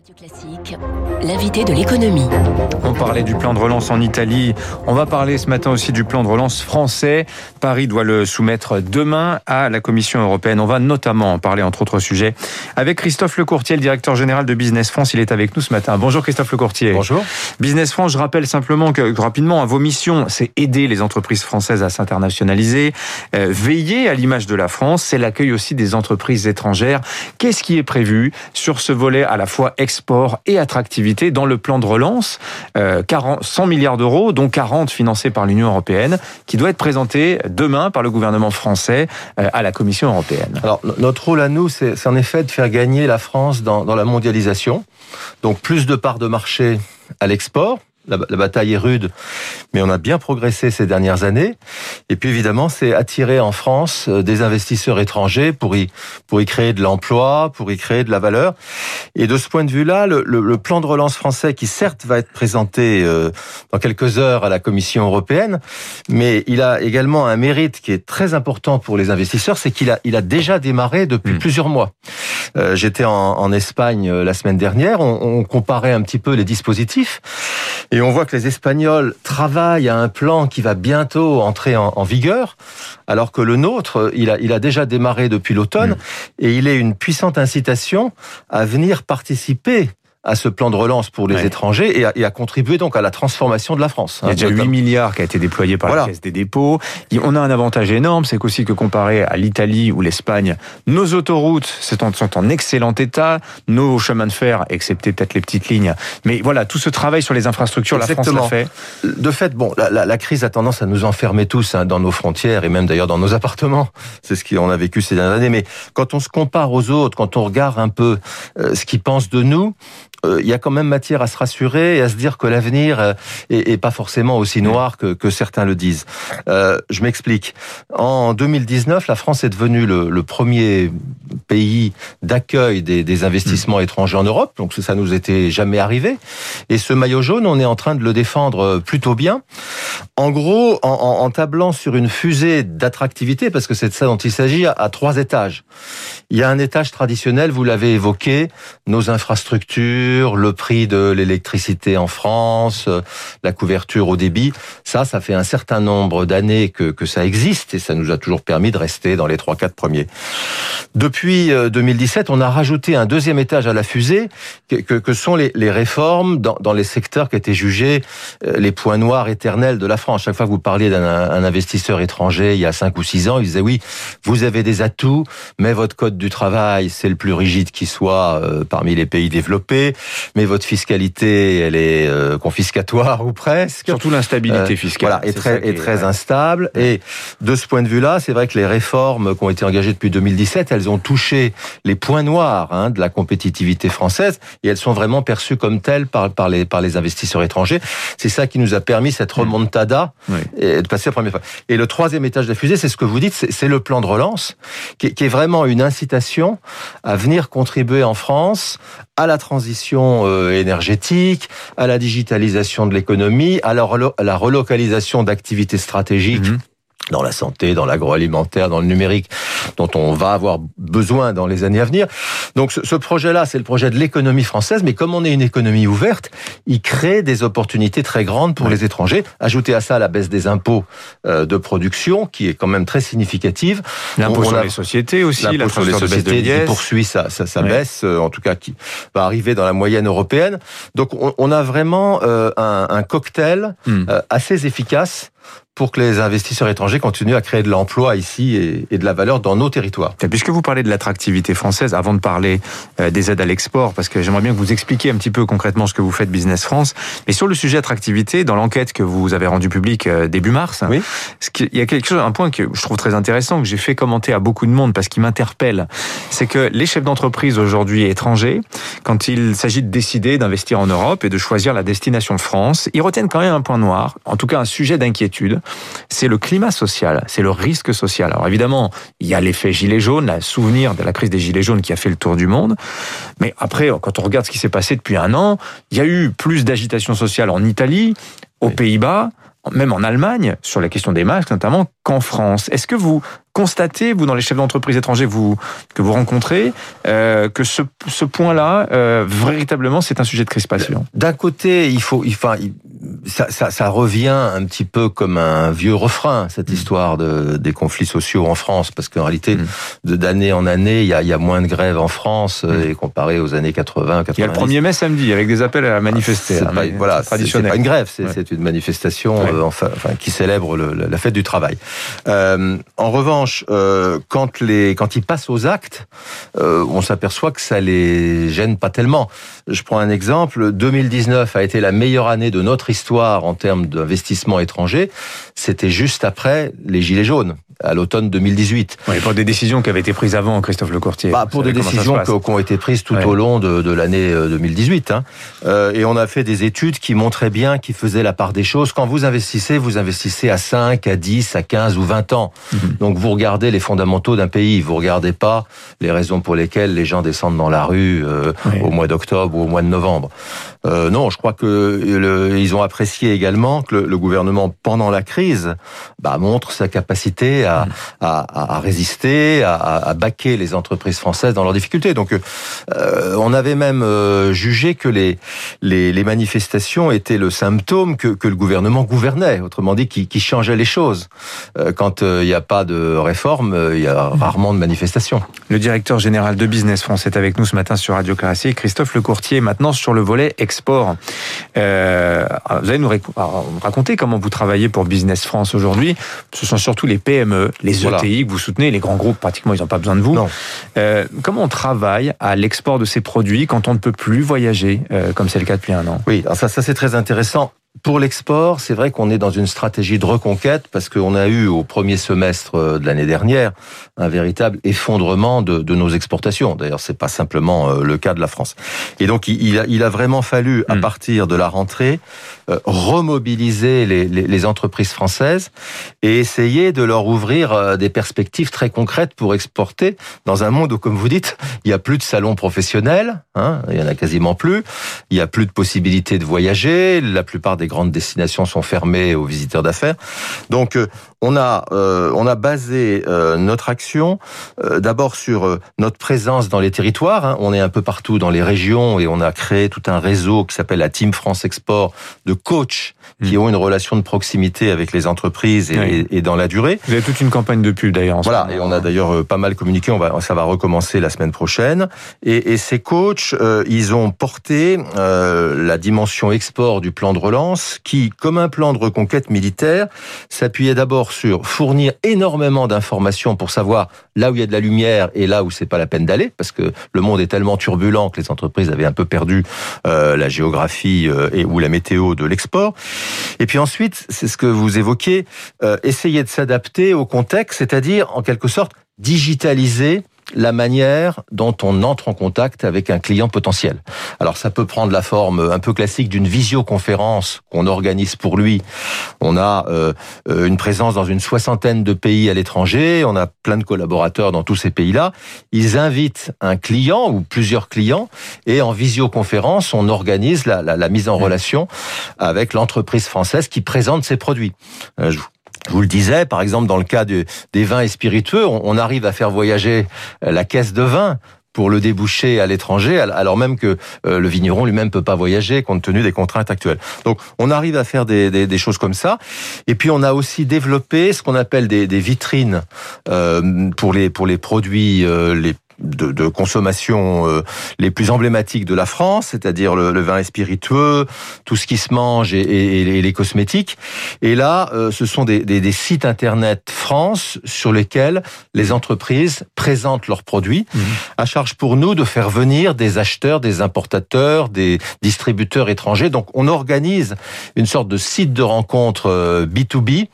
Radio Classique, l'invité de l'économie. On parlait du plan de relance en Italie. On va parler ce matin aussi du plan de relance français. Paris doit le soumettre demain à la Commission européenne. On va notamment en parler, entre autres sujets, avec Christophe Lecourtier, le directeur général de Business France. Il est avec nous ce matin. Bonjour Christophe Lecourtier. Bonjour. Business France, je rappelle simplement que rapidement, vos missions, c'est aider les entreprises françaises à s'internationaliser, euh, veiller à l'image de la France, c'est l'accueil aussi des entreprises étrangères. Qu'est-ce qui est prévu sur ce volet à la fois export et attractivité dans le plan de relance, euh, 40, 100 milliards d'euros, dont 40 financés par l'Union européenne, qui doit être présenté demain par le gouvernement français euh, à la Commission européenne. Alors, notre rôle à nous, c'est en effet de faire gagner la France dans la mondialisation. Donc, plus de parts de marché à l'export, la, la, bataille est rude, mais on a bien progressé ces dernières années. Et puis évidemment, c'est attirer en France euh, des investisseurs étrangers pour y pour y créer de l'emploi, pour y créer de la valeur. Et de ce point de vue-là, le, le, le, plan de relance français, qui certes va être présenté euh, dans quelques heures à la Commission européenne, mais il a également un mérite qui est très important pour les investisseurs, c'est qu'il a il a déjà démarré depuis mmh. plusieurs mois. Euh, J'étais en, en, Espagne euh, la semaine dernière, on, on comparait un petit peu les dispositifs. Et on voit que les Espagnols travaillent à un plan qui va bientôt entrer en, en vigueur, alors que le nôtre, il a, il a déjà démarré depuis l'automne, mmh. et il est une puissante incitation à venir participer à ce plan de relance pour les ouais. étrangers et à, et à, contribuer donc à la transformation de la France. Il y a déjà 8 milliards qui a été déployé par voilà. la Caisse des dépôts. On a un avantage énorme, c'est qu'aussi que comparé à l'Italie ou l'Espagne, nos autoroutes sont en excellent état, nos chemins de fer, excepté peut-être les petites lignes. Mais voilà, tout ce travail sur les infrastructures, Exactement. la France l'a fait. De fait, bon, la, la, la, crise a tendance à nous enfermer tous hein, dans nos frontières et même d'ailleurs dans nos appartements. C'est ce qu'on a vécu ces dernières années. Mais quand on se compare aux autres, quand on regarde un peu euh, ce qu'ils pensent de nous, il euh, y a quand même matière à se rassurer et à se dire que l'avenir euh, est, est, pas forcément aussi noir que, que certains le disent. Euh, je m'explique. En 2019, la France est devenue le, le premier pays d'accueil des, des, investissements mmh. étrangers en Europe, donc ça nous était jamais arrivé. Et ce maillot jaune, on est en train de le défendre plutôt bien. En gros, en, en, en tablant sur une fusée d'attractivité, parce que c'est de ça dont il s'agit, à, à trois étages. Il y a un étage traditionnel, vous l'avez évoqué, nos infrastructures le prix de l'électricité en France, euh, la couverture au débit. Ça, ça fait un certain nombre d'années que, que ça existe et ça nous a toujours permis de rester dans les 3-4 premiers. Depuis 2017, euh, on a rajouté un deuxième étage à la fusée que, que, que sont les, les réformes dans, dans, les secteurs qui étaient jugés euh, les points noirs éternels de la France. Chaque fois que vous parliez d'un investisseur étranger il y a 5 ou 6 ans, il disait oui, vous avez des atouts, mais votre code du travail, c'est le plus rigide qui soit parmi les pays développés mais votre fiscalité, elle est euh, confiscatoire ou presque. Surtout l'instabilité euh, fiscale. Voilà, est, très, est, est très ouais. instable. Et de ce point de vue-là, c'est vrai que les réformes qui ont été engagées depuis 2017, elles ont touché les points noirs hein, de la compétitivité française et elles sont vraiment perçues comme telles par, par, les, par les investisseurs étrangers. C'est ça qui nous a permis cette remontada oui. et de passer la première fois. Et le troisième étage de la fusée, c'est ce que vous dites, c'est le plan de relance qui, qui est vraiment une incitation à venir contribuer en France à la transition euh, énergétique, à la digitalisation de l'économie, à la relocalisation d'activités stratégiques. Mmh dans la santé, dans l'agroalimentaire, dans le numérique, dont on va avoir besoin dans les années à venir. Donc ce, projet-là, c'est le projet de l'économie française, mais comme on est une économie ouverte, il crée des opportunités très grandes pour oui. les étrangers. Ajoutez à ça la baisse des impôts euh, de production, qui est quand même très significative. L'impôt sur a, les sociétés aussi, l'impôt sur les sociétés qui poursuit sa, oui. baisse, euh, en tout cas qui va arriver dans la moyenne européenne. Donc on, on a vraiment euh, un, un, cocktail hmm. assez efficace pour que les investisseurs étrangers continuent à créer de l'emploi ici et, de la valeur dans nos territoires. Puisque vous parlez de l'attractivité française, avant de parler euh, des aides à l'export, parce que j'aimerais bien que vous expliquiez un petit peu concrètement ce que vous faites Business France, mais sur le sujet attractivité, dans l'enquête que vous avez rendue publique euh, début mars, oui. il y a quelque chose, un point que je trouve très intéressant, que j'ai fait commenter à beaucoup de monde parce qu'il m'interpelle, c'est que les chefs d'entreprise aujourd'hui étrangers, quand il s'agit de décider d'investir en Europe et de choisir la destination France, ils retiennent quand même un point noir, en tout cas un sujet d'inquiétude, c'est le climat social, c'est le risque social. Alors évidemment, il y a l'effet gilet jaune, le souvenir de la crise des gilets jaunes qui a fait le tour du monde. Mais après, quand on regarde ce qui s'est passé depuis un an, il y a eu plus d'agitation sociale en Italie, aux oui. Pays-Bas, même en Allemagne, sur la question des masques notamment, qu'en France. Est-ce que vous constatez, vous, dans les chefs d'entreprise étrangers vous, que vous rencontrez, euh, que ce, ce point-là, euh, véritablement, c'est un sujet de crispation D'un côté, il faut, enfin, ça, ça, ça, revient un petit peu comme un vieux refrain, cette mm. histoire de, des conflits sociaux en France, parce qu'en réalité, mm. d'année en année, il y, a, il y a moins de grèves en France, mm. et comparé aux années 80, 90. Il y a le 1er mai samedi, avec des appels à manifester. C'est pas, voilà, c'est pas une grève, c'est une manifestation euh, enfin, enfin, qui célèbre le, la fête du travail. En revanche, euh, quand, les, quand ils passent aux actes, euh, on s'aperçoit que ça les gêne pas tellement. Je prends un exemple. 2019 a été la meilleure année de notre histoire en termes d'investissement étranger. C'était juste après les Gilets jaunes à l'automne 2018. Oui, pour des décisions qui avaient été prises avant, Christophe Lecourtier. Bah, pour des décisions qui ont été prises tout au long de, de l'année 2018. Hein. Euh, et on a fait des études qui montraient bien, qui faisaient la part des choses. Quand vous investissez, vous investissez à 5, à 10, à 15 ou 20 ans. Mhm. Donc vous regardez les fondamentaux d'un pays. Vous regardez pas les raisons pour lesquelles les gens descendent dans la rue euh, au mois d'octobre ou au mois de novembre. Euh, non, je crois que le, ils ont apprécié également que le, le, gouvernement, pendant la crise, bah, montre sa capacité à, mm. à, à résister, à, à, baquer les entreprises françaises dans leurs difficultés. Donc, euh, on avait même euh, jugé que les, les, les, manifestations étaient le symptôme que, que le gouvernement gouvernait, autrement dit, qui, qui changeait les choses. Euh, quand il n'y a pas de réforme, il y a rarement de manifestations. Le directeur général de Business France est avec nous ce matin sur Radio Classique, Christophe Lecourtier. Maintenant sur le volet export. Euh, vous allez nous raconter comment vous travaillez pour Business France aujourd'hui. Ce sont surtout les PME, les ETI que vous soutenez, les grands groupes pratiquement ils n'ont pas besoin de vous. Euh, comment on travaille à l'export de ces produits quand on ne peut plus voyager, euh, comme c'est le cas depuis un an? Oui, alors ça, ça c'est très intéressant. Pour l'export, c'est vrai qu'on est dans une stratégie de reconquête parce qu'on a eu au premier semestre euh, de l'année dernière un véritable effondrement de, de nos exportations. D'ailleurs, c'est pas simplement euh, le cas de la France. Et donc, il a, il a vraiment fallu, à hmm. partir de la rentrée, euh, remobiliser les, les, les, entreprises françaises et essayer de leur ouvrir des perspectives très concrètes pour exporter dans un monde où, comme vous dites, il n'y a plus de salons professionnels, hein, il y en a quasiment plus, il n'y a plus de possibilités de voyager, la plupart des grandes destinations sont fermées aux visiteurs d'affaires. Euh, on a euh, on a basé euh, notre action d'abord sur notre présence dans les territoires. Hein. On est un peu partout dans les régions et on a créé tout un réseau qui s'appelle la Team France Export de coachs qui hmm. ont une relation de proximité avec les entreprises et, et, dans la durée. Vous avez toute une campagne de pub d'ailleurs. Voilà, et on a d'ailleurs pas mal communiqué. On va, ça va recommencer la semaine prochaine. Et, et ces coachs, ils ont porté la dimension export du plan de relance qui, comme un plan de reconquête militaire, s'appuyait d'abord sur fournir énormément d'informations pour savoir là où il y a de la lumière et là où c'est pas la peine d'aller, parce que le monde est tellement turbulent que les entreprises avaient un peu perdu euh, la géographie euh, et ou la météo de l'export. Et puis ensuite, c'est ce que vous évoquiez, euh, essayer de s'adapter au contexte, c'est-à-dire en quelque sorte digitaliser la manière dont on entre en contact avec un client potentiel. Alors ça peut prendre la forme un peu classique d'une visioconférence qu'on organise pour lui. On a euh, une présence dans une soixantaine de pays à l'étranger, on a plein de collaborateurs dans tous ces pays-là. Ils invitent un client ou plusieurs clients et en visioconférence, on organise la, la, la mise en mmh. relation avec l'entreprise française qui présente ses produits. Euh, je je vous le disais, par exemple, dans le cas des vins et spiritueux, on, arrive à faire voyager euh, la caisse de vin pour le déboucher à l'étranger, alors même que euh, le vigneron lui-même peut pas voyager compte tenu des contraintes actuelles. Donc, on arrive à faire des, choses comme ça. Et puis, on a aussi développé ce qu'on appelle des, des vitrines euh, pour les pour les produits les de, de consommation euh, les plus emblématiques de la France, c'est-à-dire le, le, vin et spiritueux, tout ce qui se mange et, et, et les cosmétiques. Et là, euh, ce sont des, des, des, sites internet France sur lesquels les entreprises présentent leurs produits, mmh. à charge pour nous de faire venir des acheteurs, des importateurs, des distributeurs étrangers. Donc, on organise une sorte de site de rencontre B2B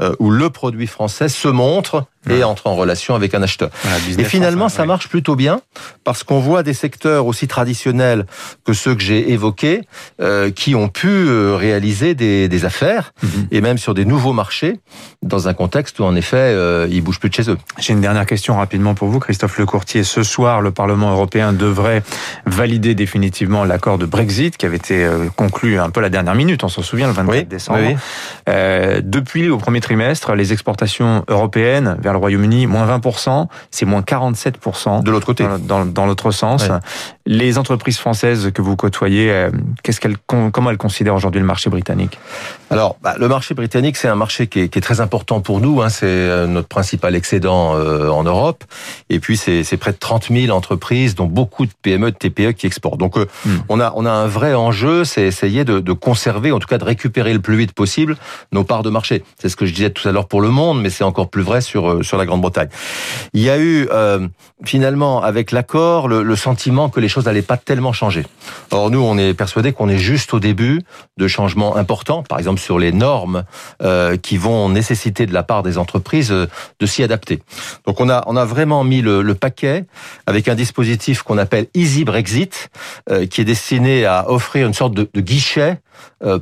euh, où le produit français se montre et entre en relation avec un acheteur. et finalement, ça marche marche plutôt bien parce qu'on voit des secteurs aussi traditionnels que ceux que j'ai évoqués euh, qui ont pu euh, réaliser des, des affaires mhm. et même sur des nouveaux marchés dans un contexte où en effet euh, ils bougent plus de chez eux. J'ai une dernière question rapidement pour vous, Christophe Lecourtier. Ce soir, le Parlement européen devrait valider définitivement l'accord de Brexit qui avait été euh, conclu un peu la dernière minute, on s'en souvient, le 24 décembre. Depuis au premier trimestre, les exportations européennes vers le Royaume-Uni, moins 20%, c'est moins 47%. De l'autre côté. Dans, dans, l'autre sens. Les entreprises françaises que vous côtoyez, euh, qu'est-ce qu'elles, comment elles considèrent aujourd'hui le marché britannique? Alors, bah, le marché britannique, c'est un marché qui est, qui est, très important pour nous. Hein, c'est euh, notre principal excédent euh, en Europe. Et puis, c'est, c'est près de 30 000 entreprises, dont beaucoup de PME, de TPE qui exportent. Donc, hmm. on, a, on a un vrai enjeu, c'est essayer de, de conserver, en tout cas de récupérer le plus vite possible nos parts de marché. C'est ce que je disais tout à l'heure pour le monde, mais c'est encore plus vrai sur, sur la Grande-Bretagne. Il y a eu, euh, finalement, avec l'accord, le, le sentiment que les choses n'allaient pas tellement changer. Or, nous, on est persuadé qu'on est juste au début de changements importants, par exemple sur les normes euh, qui vont nécessiter de la part des entreprises euh, de s'y adapter. Donc, on a, on a vraiment mis le, paquet avec un dispositif qu'on appelle Easy Brexit, euh, qui est destiné à offrir une sorte de, guichet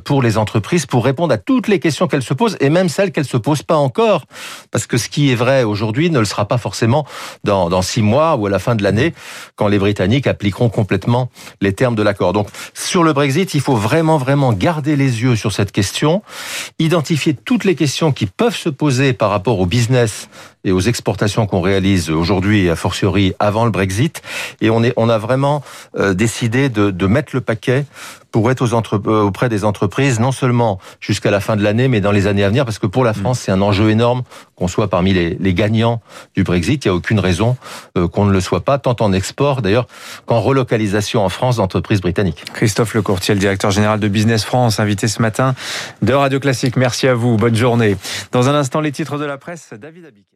pour les entreprises pour répondre à toutes les questions qu'elles se posent et même celles qu'elles se posent pas encore. Parce que ce qui est vrai aujourd'hui ne le sera pas forcément dans, dans six mois ou à la fin de l'année quand les Britanniques appliqueront complètement les termes de l'accord. Donc sur le Brexit, il faut vraiment vraiment garder les yeux sur cette question, identifier toutes les questions qui peuvent se poser par rapport au business et aux exportations qu'on réalise aujourd'hui et a fortiori avant le Brexit. Et on, est, on a vraiment euh, décidé de, de mettre le paquet pour être aux entre, euh, auprès des entreprises, non seulement jusqu'à la fin de l'année, mais dans les années à venir, parce que pour la mm. France, c'est un enjeu énorme qu'on soit parmi les, les, gagnants du Brexit. Il n'y a aucune raison euh, qu'on ne le soit pas, tant en export d'ailleurs qu'en relocalisation en France d'entreprises britanniques. Christophe Lecourtier, le directeur général de Business France, invité ce matin de Radio Classique. Merci à vous, bonne journée. Dans un instant, les titres de la presse, David Abiquet.